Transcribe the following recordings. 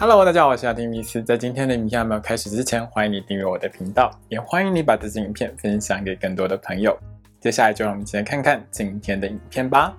Hello，大家好，我是阿丁米斯。在今天的影片还没有开始之前，欢迎你订阅我的频道，也欢迎你把这支影片分享给更多的朋友。接下来就让我们一起来看看今天的影片吧。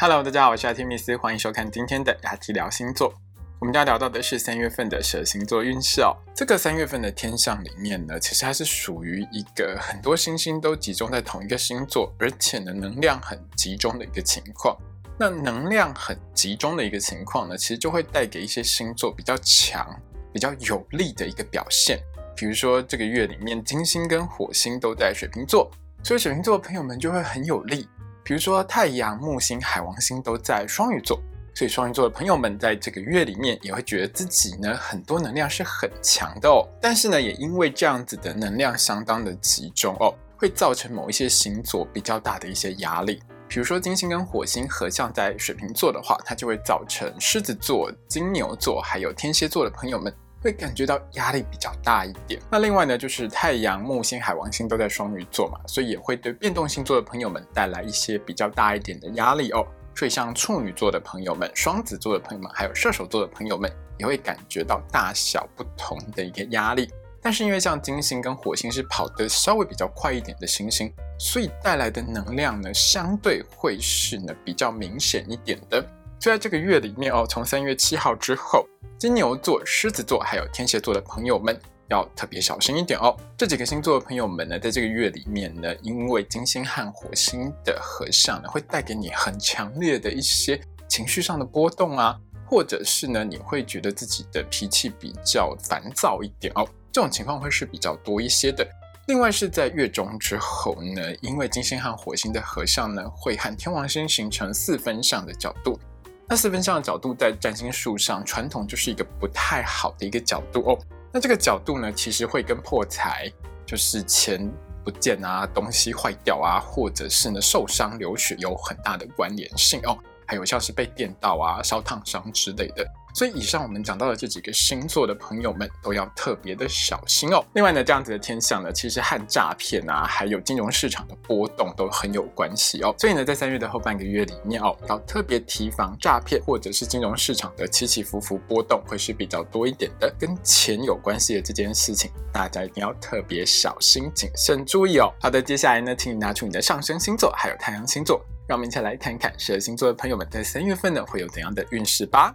Hello，大家好，我是阿丁米斯，欢迎收看今天的雅提聊星座。我们要聊到的是三月份的蛇星座运势哦。这个三月份的天象里面呢，其实它是属于一个很多星星都集中在同一个星座，而且呢能量很集中的一个情况。那能量很集中的一个情况呢，其实就会带给一些星座比较强、比较有力的一个表现。比如说这个月里面，金星跟火星都在水瓶座，所以水瓶座的朋友们就会很有力。比如说太阳、木星、海王星都在双鱼座。所以双鱼座的朋友们在这个月里面也会觉得自己呢很多能量是很强的哦，但是呢也因为这样子的能量相当的集中哦，会造成某一些星座比较大的一些压力。比如说金星跟火星合相在水瓶座的话，它就会造成狮子座、金牛座还有天蝎座的朋友们会感觉到压力比较大一点。那另外呢就是太阳、木星、海王星都在双鱼座嘛，所以也会对变动星座的朋友们带来一些比较大一点的压力哦。所以，像处女座的朋友们、双子座的朋友们，还有射手座的朋友们，也会感觉到大小不同的一个压力。但是，因为像金星跟火星是跑得稍微比较快一点的星星，所以带来的能量呢，相对会是呢比较明显一点的。就在这个月里面哦，从三月七号之后，金牛座、狮子座还有天蝎座的朋友们。要特别小心一点哦。这几个星座的朋友们呢，在这个月里面呢，因为金星和火星的合相呢，会带给你很强烈的一些情绪上的波动啊，或者是呢，你会觉得自己的脾气比较烦躁一点哦。这种情况会是比较多一些的。另外是在月中之后呢，因为金星和火星的合相呢，会和天王星形成四分相的角度。那四分相的角度在占星术上，传统就是一个不太好的一个角度哦。那这个角度呢，其实会跟破财，就是钱不见啊，东西坏掉啊，或者是呢受伤流血有很大的关联性哦。还有像是被电到啊、烧烫伤之类的。所以以上我们讲到的这几个星座的朋友们都要特别的小心哦。另外呢，这样子的天象呢，其实和诈骗啊，还有金融市场的波动都很有关系哦。所以呢，在三月的后半个月里面哦，要特别提防诈骗或者是金融市场的起起伏伏波动会是比较多一点的。跟钱有关系的这件事情，大家一定要特别小心谨慎注意哦。好的，接下来呢，请你拿出你的上升星座还有太阳星座，让我们一起来看看十二星座的朋友们在三月份呢会有怎样的运势吧。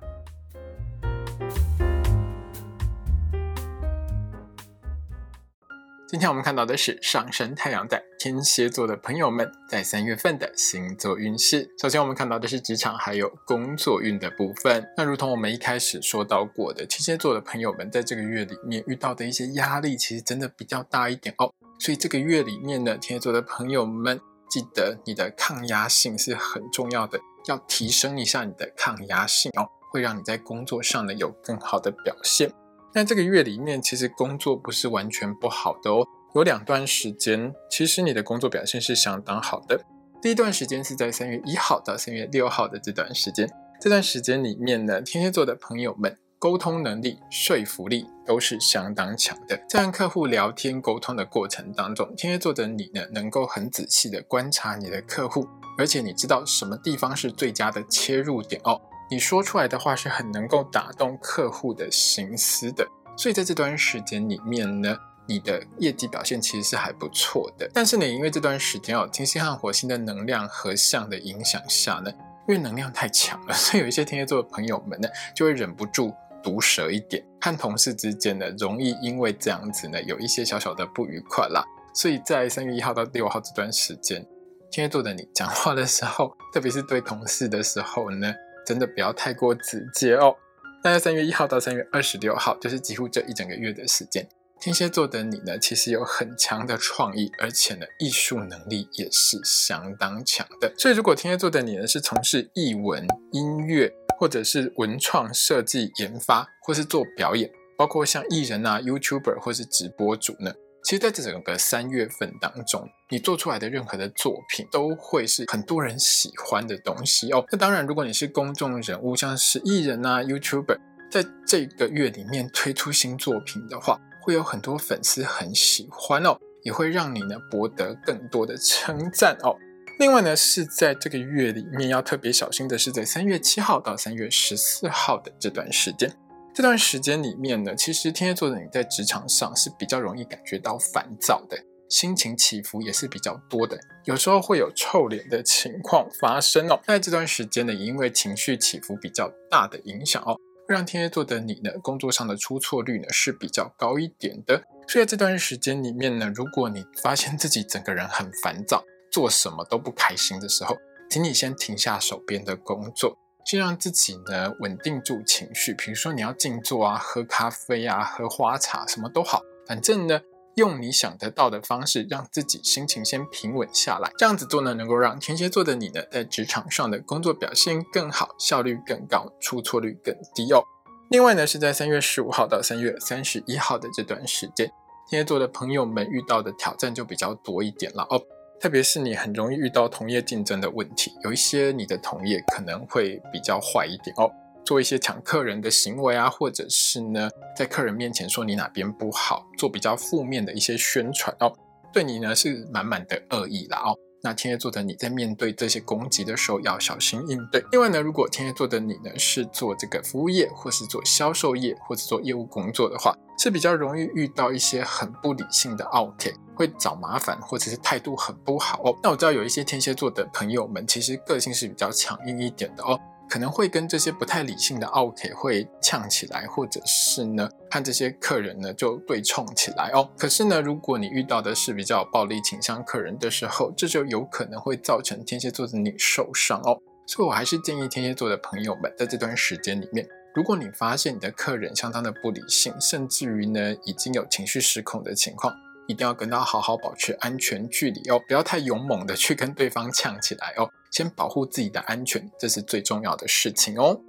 今天我们看到的是上升太阳在天蝎座的朋友们在三月份的星座运势。首先，我们看到的是职场还有工作运的部分。那如同我们一开始说到过的，天蝎座的朋友们在这个月里面遇到的一些压力，其实真的比较大一点哦。所以这个月里面呢，天蝎座的朋友们记得你的抗压性是很重要的，要提升一下你的抗压性哦，会让你在工作上呢有更好的表现。那这个月里面，其实工作不是完全不好的哦。有两段时间，其实你的工作表现是相当好的。第一段时间是在三月一号到三月六号的这段时间，这段时间里面呢，天蝎座的朋友们沟通能力、说服力都是相当强的。在和客户聊天沟通的过程当中，天蝎座的你呢，能够很仔细的观察你的客户，而且你知道什么地方是最佳的切入点哦。你说出来的话是很能够打动客户的心思的，所以在这段时间里面呢，你的业绩表现其实是还不错的。但是呢，因为这段时间哦，金星和火星的能量合相的影响下呢，因为能量太强了，所以有一些天蝎座的朋友们呢，就会忍不住毒舌一点，和同事之间呢，容易因为这样子呢，有一些小小的不愉快啦。所以在三月一号到六号这段时间，天蝎座的你讲话的时候，特别是对同事的时候呢。真的不要太过直接哦。那在三月一号到三月二十六号，就是几乎这一整个月的时间，天蝎座的你呢，其实有很强的创意，而且呢，艺术能力也是相当强的。所以，如果天蝎座的你呢，是从事艺文、音乐，或者是文创设计研发，或是做表演，包括像艺人啊、YouTuber 或是直播主呢？其实，在整个三月份当中，你做出来的任何的作品都会是很多人喜欢的东西哦。那当然，如果你是公众人物，像是艺人啊、YouTuber，在这个月里面推出新作品的话，会有很多粉丝很喜欢哦，也会让你呢博得更多的称赞哦。另外呢，是在这个月里面要特别小心的是，在三月七号到三月十四号的这段时间。这段时间里面呢，其实天蝎座的你在职场上是比较容易感觉到烦躁的，心情起伏也是比较多的，有时候会有臭脸的情况发生哦。在这段时间呢，因为情绪起伏比较大的影响哦，让天蝎座的你呢，工作上的出错率呢是比较高一点的。所以在这段时间里面呢，如果你发现自己整个人很烦躁，做什么都不开心的时候，请你先停下手边的工作。先让自己呢稳定住情绪，比如说你要静坐啊，喝咖啡啊，喝花茶，什么都好，反正呢用你想得到的方式，让自己心情先平稳下来。这样子做呢，能够让天蝎座的你呢在职场上的工作表现更好，效率更高，出错率更低哦。另外呢，是在三月十五号到三月三十一号的这段时间，天蝎座的朋友们遇到的挑战就比较多一点了哦。特别是你很容易遇到同业竞争的问题，有一些你的同业可能会比较坏一点哦，做一些抢客人的行为啊，或者是呢在客人面前说你哪边不好，做比较负面的一些宣传哦，对你呢是满满的恶意啦哦。那天蝎座的你在面对这些攻击的时候要小心应对。另外呢，如果天蝎座的你呢是做这个服务业，或是做销售业，或者做业务工作的话，是比较容易遇到一些很不理性的 OK。会找麻烦，或者是态度很不好哦。那我知道有一些天蝎座的朋友们，其实个性是比较强硬一点的哦，可能会跟这些不太理性的 OK 会呛起来，或者是呢，和这些客人呢就对冲起来哦。可是呢，如果你遇到的是比较暴力倾向客人的时候，这就有可能会造成天蝎座的你受伤哦。所以我还是建议天蝎座的朋友们，在这段时间里面，如果你发现你的客人相当的不理性，甚至于呢已经有情绪失控的情况。一定要跟他好好保持安全距离哦，不要太勇猛的去跟对方呛起来哦，先保护自己的安全，这是最重要的事情哦。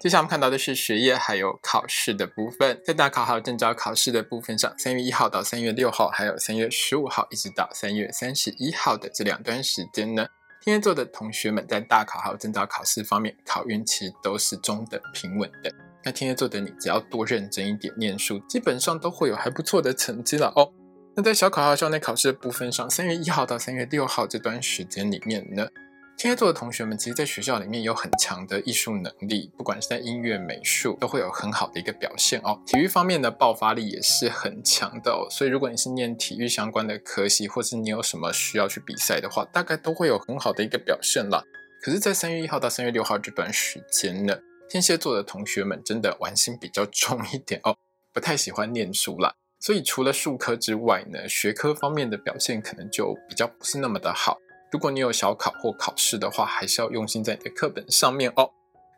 接下来我们看到的是学业还有考试的部分，在大考还有证照考试的部分上，三月一号到三月六号，还有三月十五号一直到三月三十一号的这两段时间呢，天蝎座的同学们在大考还有证照考试方面，考运其实都是中等平稳的。那天蝎座的你，只要多认真一点念书，基本上都会有还不错的成绩了哦。那在小考和校内考试的部分上，三月一号到三月六号这段时间里面呢，天蝎座的同学们其实在学校里面有很强的艺术能力，不管是在音乐、美术，都会有很好的一个表现哦。体育方面的爆发力也是很强的哦。所以如果你是念体育相关的科系，或是你有什么需要去比赛的话，大概都会有很好的一个表现了。可是，在三月一号到三月六号这段时间呢？天蝎座的同学们真的玩心比较重一点哦，不太喜欢念书啦。所以除了数科之外呢，学科方面的表现可能就比较不是那么的好。如果你有小考或考试的话，还是要用心在你的课本上面哦。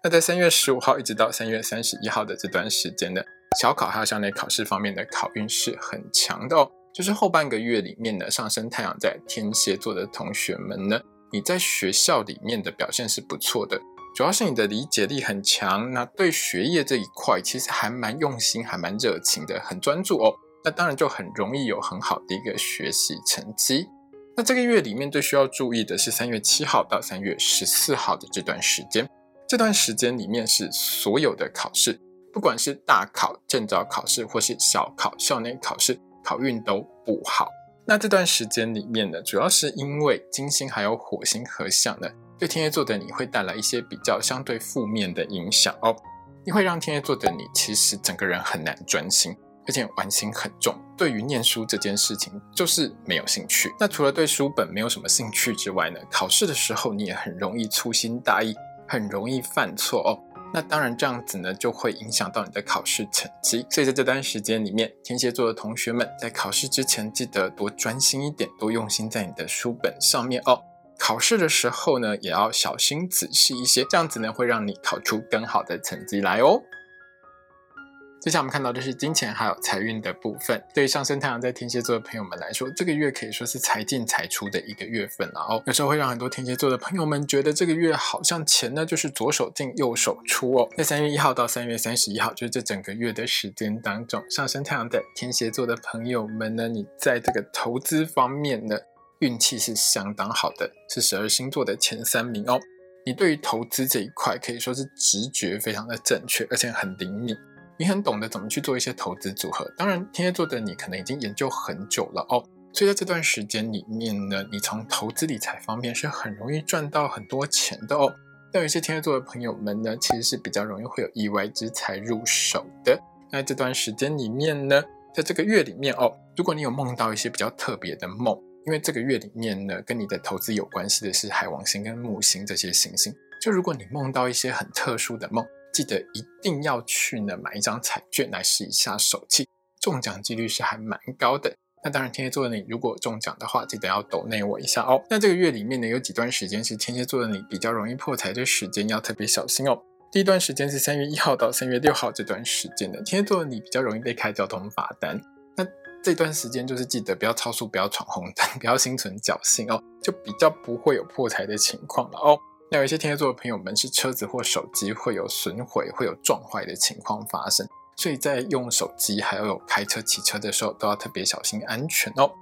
那在三月十五号一直到三月三十一号的这段时间呢，小考还有校内考试方面的考运是很强的哦。就是后半个月里面呢，上升太阳在天蝎座的同学们呢，你在学校里面的表现是不错的。主要是你的理解力很强，那对学业这一块其实还蛮用心，还蛮热情的，很专注哦。那当然就很容易有很好的一个学习成绩。那这个月里面最需要注意的是三月七号到三月十四号的这段时间。这段时间里面是所有的考试，不管是大考、证照考试或是小考、校内考试，考运都不好。那这段时间里面呢，主要是因为金星还有火星合相呢。对天蝎座的你会带来一些比较相对负面的影响哦，你会让天蝎座的你其实整个人很难专心，而且玩心很重。对于念书这件事情就是没有兴趣。那除了对书本没有什么兴趣之外呢，考试的时候你也很容易粗心大意，很容易犯错哦。那当然这样子呢就会影响到你的考试成绩。所以在这段时间里面，天蝎座的同学们在考试之前记得多专心一点，多用心在你的书本上面哦。考试的时候呢，也要小心仔细一些，这样子呢会让你考出更好的成绩来哦。接下来我们看到的是金钱还有财运的部分。对于上升太阳在天蝎座的朋友们来说，这个月可以说是财进财出的一个月份了哦。有时候会让很多天蝎座的朋友们觉得这个月好像钱呢就是左手进右手出哦。在三月一号到三月三十一号，就是这整个月的时间当中，上升太阳在天蝎座的朋友们呢，你在这个投资方面呢。运气是相当好的，是十二星座的前三名哦。你对于投资这一块可以说是直觉非常的正确，而且很灵敏。你很懂得怎么去做一些投资组合。当然，天蝎座的你可能已经研究很久了哦，所以在这段时间里面呢，你从投资理财方面是很容易赚到很多钱的哦。但有一些天蝎座的朋友们呢，其实是比较容易会有意外之财入手的。那这段时间里面呢，在这个月里面哦，如果你有梦到一些比较特别的梦，因为这个月里面呢，跟你的投资有关系的是海王星跟木星这些行星。就如果你梦到一些很特殊的梦，记得一定要去呢买一张彩券来试一下手气，中奖几率是还蛮高的。那当然，天蝎座的你如果中奖的话，记得要抖内我一下哦。那这个月里面呢，有几段时间是天蝎座的你比较容易破财的时间，要特别小心哦。第一段时间是三月一号到三月六号这段时间的，天蝎座的你比较容易被开交通罚单。那这段时间就是记得不要超速，不要闯红灯，不要心存侥幸哦，就比较不会有破财的情况了哦。那有一些天蝎座的朋友们是车子或手机会有损毁、会有撞坏的情况发生。所以在用手机还有开车、骑车的时候，都要特别小心安全哦。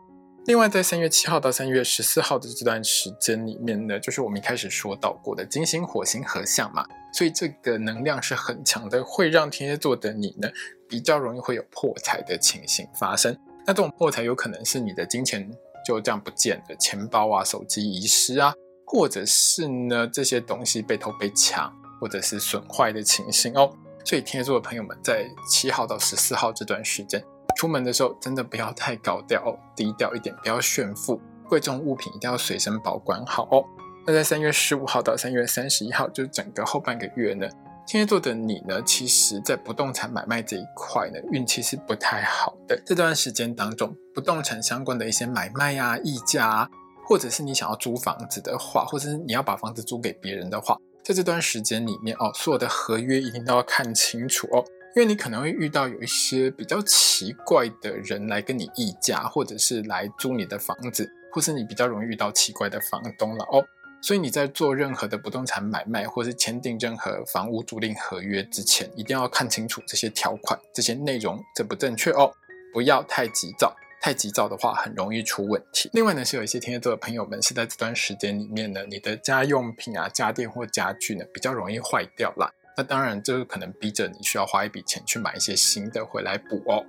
另外，在三月七号到三月十四号的这段时间里面呢，就是我们一开始说到过的金星、火星合相嘛，所以这个能量是很强的，会让天蝎座的你呢比较容易会有破财的情形发生。那这种破财有可能是你的金钱就这样不见了，钱包啊、手机遗失啊，或者是呢这些东西被偷被抢，或者是损坏的情形哦。所以天蝎座的朋友们，在七号到十四号这段时间，出门的时候真的不要太高调，低调一点，不要炫富，贵重物品一定要随身保管好哦。那在三月十五号到三月三十一号，就整个后半个月呢，天蝎座的你呢，其实在不动产买卖这一块呢，运气是不太好的。这段时间当中，不动产相关的一些买卖啊、溢价啊，或者是你想要租房子的话，或者是你要把房子租给别人的话。在这段时间里面哦，所有的合约一定都要看清楚哦，因为你可能会遇到有一些比较奇怪的人来跟你议价，或者是来租你的房子，或是你比较容易遇到奇怪的房东了哦。所以你在做任何的不动产买卖，或是签订任何房屋租赁合约之前，一定要看清楚这些条款、这些内容正不正确哦，不要太急躁。太急躁的话，很容易出问题。另外呢，是有一些天蝎座的朋友们是在这段时间里面呢，你的家用品啊、家电或家具呢，比较容易坏掉啦。那当然，这个可能逼着你需要花一笔钱去买一些新的回来补哦。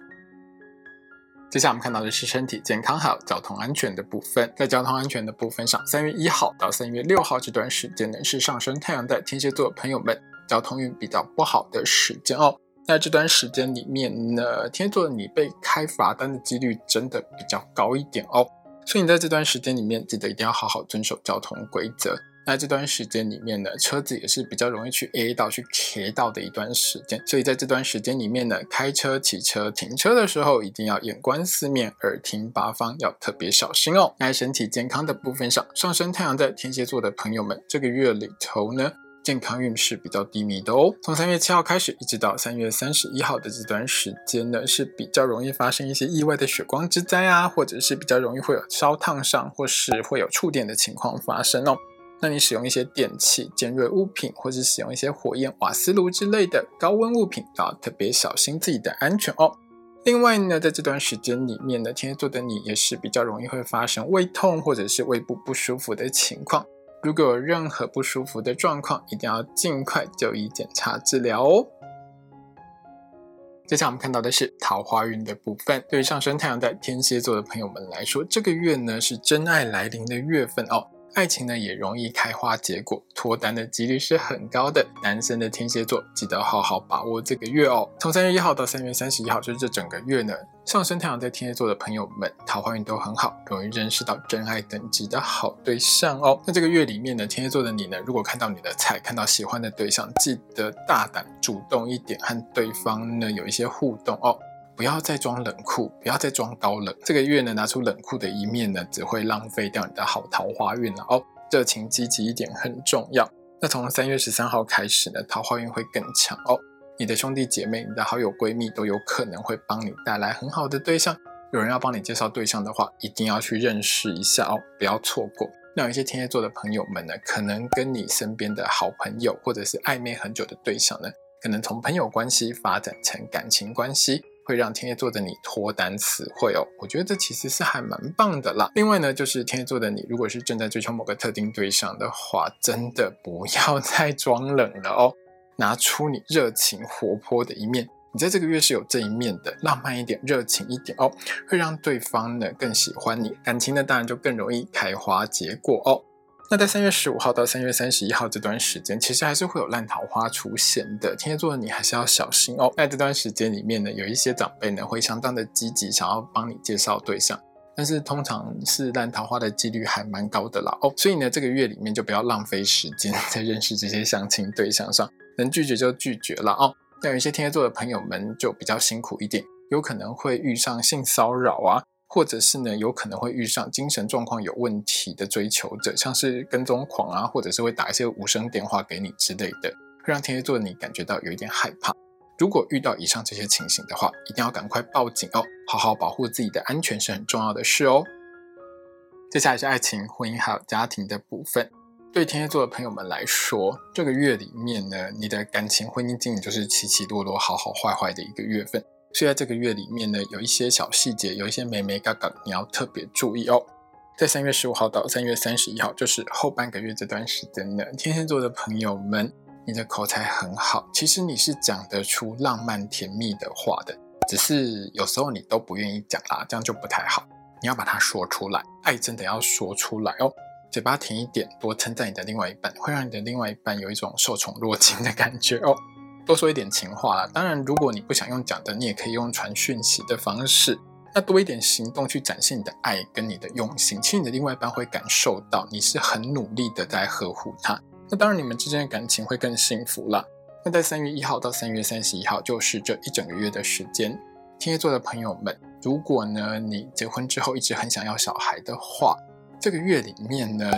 接下来我们看到的是身体健康还有交通安全的部分。在交通安全的部分上，三月一号到三月六号这段时间呢，是上升太阳的天蝎座的朋友们交通运比较不好的时间哦。那这段时间里面呢，天蝎座你被开罚单的几率真的比较高一点哦，所以你在这段时间里面记得一定要好好遵守交通规则。那这段时间里面呢，车子也是比较容易去 A 到去 K 到的一段时间，所以在这段时间里面呢，开车、骑车、停车的时候一定要眼观四面、耳听八方，要特别小心哦。那身体健康的部分上，上升太阳在天蝎座的朋友们，这个月里头呢。健康运势比较低迷的哦。从三月七号开始，一直到三月三十一号的这段时间呢，是比较容易发生一些意外的血光之灾啊，或者是比较容易会有烧烫伤，或是会有触电的情况发生哦。那你使用一些电器、尖锐物品，或者使用一些火焰瓦斯炉之类的高温物品，都要特别小心自己的安全哦。另外呢，在这段时间里面呢，天蝎座的你也是比较容易会发生胃痛或者是胃部不舒服的情况。如果有任何不舒服的状况，一定要尽快就医检查治疗哦。接下来我们看到的是桃花运的部分。对于上升太阳在天蝎座的朋友们来说，这个月呢是真爱来临的月份哦。爱情呢也容易开花结果，脱单的几率是很高的。男生的天蝎座记得好好把握这个月哦。从三月一号到三月三十一号，就是这整个月呢，上升太阳在天蝎座的朋友们，桃花运都很好，容易认识到真爱等级的好对象哦。那这个月里面呢，天蝎座的你呢，如果看到你的菜，看到喜欢的对象，记得大胆主动一点，和对方呢有一些互动哦。不要再装冷酷，不要再装高冷。这个月呢，拿出冷酷的一面呢，只会浪费掉你的好桃花运了哦。热情积极一点很重要。那从三月十三号开始呢，桃花运会更强哦。你的兄弟姐妹、你的好友闺蜜都有可能会帮你带来很好的对象。有人要帮你介绍对象的话，一定要去认识一下哦，不要错过。那有一些天蝎座的朋友们呢，可能跟你身边的好朋友或者是暧昧很久的对象呢，可能从朋友关系发展成感情关系。会让天蝎座的你脱单词汇哦，我觉得这其实是还蛮棒的啦。另外呢，就是天蝎座的你，如果是正在追求某个特定对象的话，真的不要 再装冷了哦，拿出你热情活泼的一面，你在这个月是有这一面的，浪漫一点、热情一点哦，会让对方呢更喜欢你，感情呢当然就更容易开花结果哦。那在三月十五号到三月三十一号这段时间，其实还是会有烂桃花出现的。天蝎座的你还是要小心哦。在这段时间里面呢，有一些长辈呢会相当的积极，想要帮你介绍对象，但是通常是烂桃花的几率还蛮高的啦哦。所以呢，这个月里面就不要浪费时间 在认识这些相亲对象上，能拒绝就拒绝了哦。那有一些天蝎座的朋友们就比较辛苦一点，有可能会遇上性骚扰啊。或者是呢，有可能会遇上精神状况有问题的追求者，像是跟踪狂啊，或者是会打一些无声电话给你之类的，会让天蝎座你感觉到有一点害怕。如果遇到以上这些情形的话，一定要赶快报警哦，好好保护自己的安全是很重要的事哦。接下来是爱情、婚姻还有家庭的部分。对天蝎座的朋友们来说，这个月里面呢，你的感情、婚姻经营就是起起落落、好好坏坏的一个月份。所以在这个月里面呢，有一些小细节，有一些美眉嘎嘎，你要特别注意哦。在三月十五号到三月三十一号，就是后半个月这段时间呢，天蝎座的朋友们，你的口才很好，其实你是讲得出浪漫甜蜜的话的，只是有时候你都不愿意讲啦，这样就不太好。你要把它说出来，爱真的要说出来哦，嘴巴甜一点，多称赞你的另外一半，会让你的另外一半有一种受宠若惊的感觉哦。多说一点情话啦。当然，如果你不想用讲的，你也可以用传讯息的方式。那多一点行动去展现你的爱跟你的用心，其实你的另外一半会感受到你是很努力的在呵护他。那当然，你们之间的感情会更幸福啦。那在三月一号到三月三十一号，就是这一整个月的时间。天蝎座的朋友们，如果呢你结婚之后一直很想要小孩的话，这个月里面呢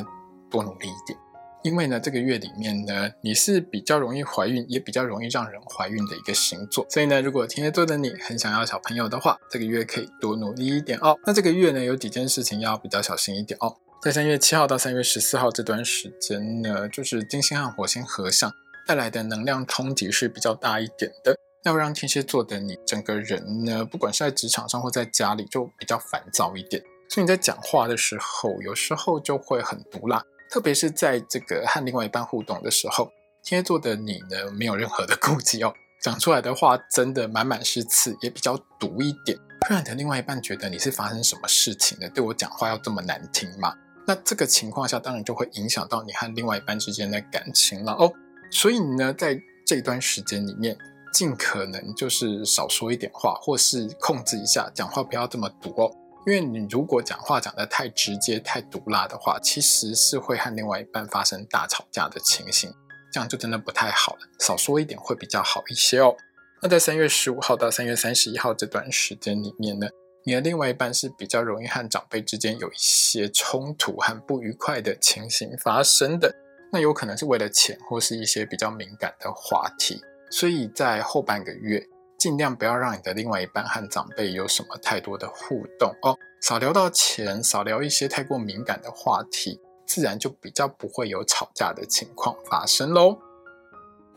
多努力一点。因为呢，这个月里面呢，你是比较容易怀孕，也比较容易让人怀孕的一个星座，所以呢，如果天蝎座的你很想要小朋友的话，这个月可以多努力一点哦。那这个月呢，有几件事情要比较小心一点哦。在三月七号到三月十四号这段时间呢，就是金星和火星合相带来的能量冲击是比较大一点的，要让天蝎座的你整个人呢，不管是在职场上或在家里，就比较烦躁一点，所以你在讲话的时候，有时候就会很毒辣。特别是在这个和另外一半互动的时候，天蝎座的你呢，没有任何的顾忌哦，讲出来的话真的满满是刺，也比较毒一点，会让你的另外一半觉得你是发生什么事情了，对我讲话要这么难听吗？那这个情况下，当然就会影响到你和另外一半之间的感情了哦。所以呢，在这段时间里面，尽可能就是少说一点话，或是控制一下讲话，不要这么毒哦。因为你如果讲话讲得太直接、太毒辣的话，其实是会和另外一半发生大吵架的情形，这样就真的不太好了。少说一点会比较好一些哦。那在三月十五号到三月三十一号这段时间里面呢，你的另外一半是比较容易和长辈之间有一些冲突和不愉快的情形发生的。那有可能是为了钱或是一些比较敏感的话题，所以在后半个月。尽量不要让你的另外一半和长辈有什么太多的互动哦，少聊到钱，少聊一些太过敏感的话题，自然就比较不会有吵架的情况发生喽。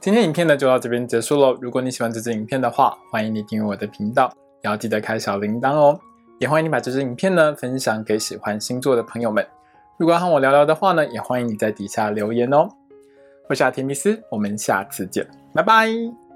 今天影片呢就到这边结束喽。如果你喜欢这支影片的话，欢迎你订阅我的频道，也要记得开小铃铛哦。也欢迎你把这支影片呢分享给喜欢星座的朋友们。如果要和我聊聊的话呢，也欢迎你在底下留言哦。我是阿提米斯，我们下次见，拜拜。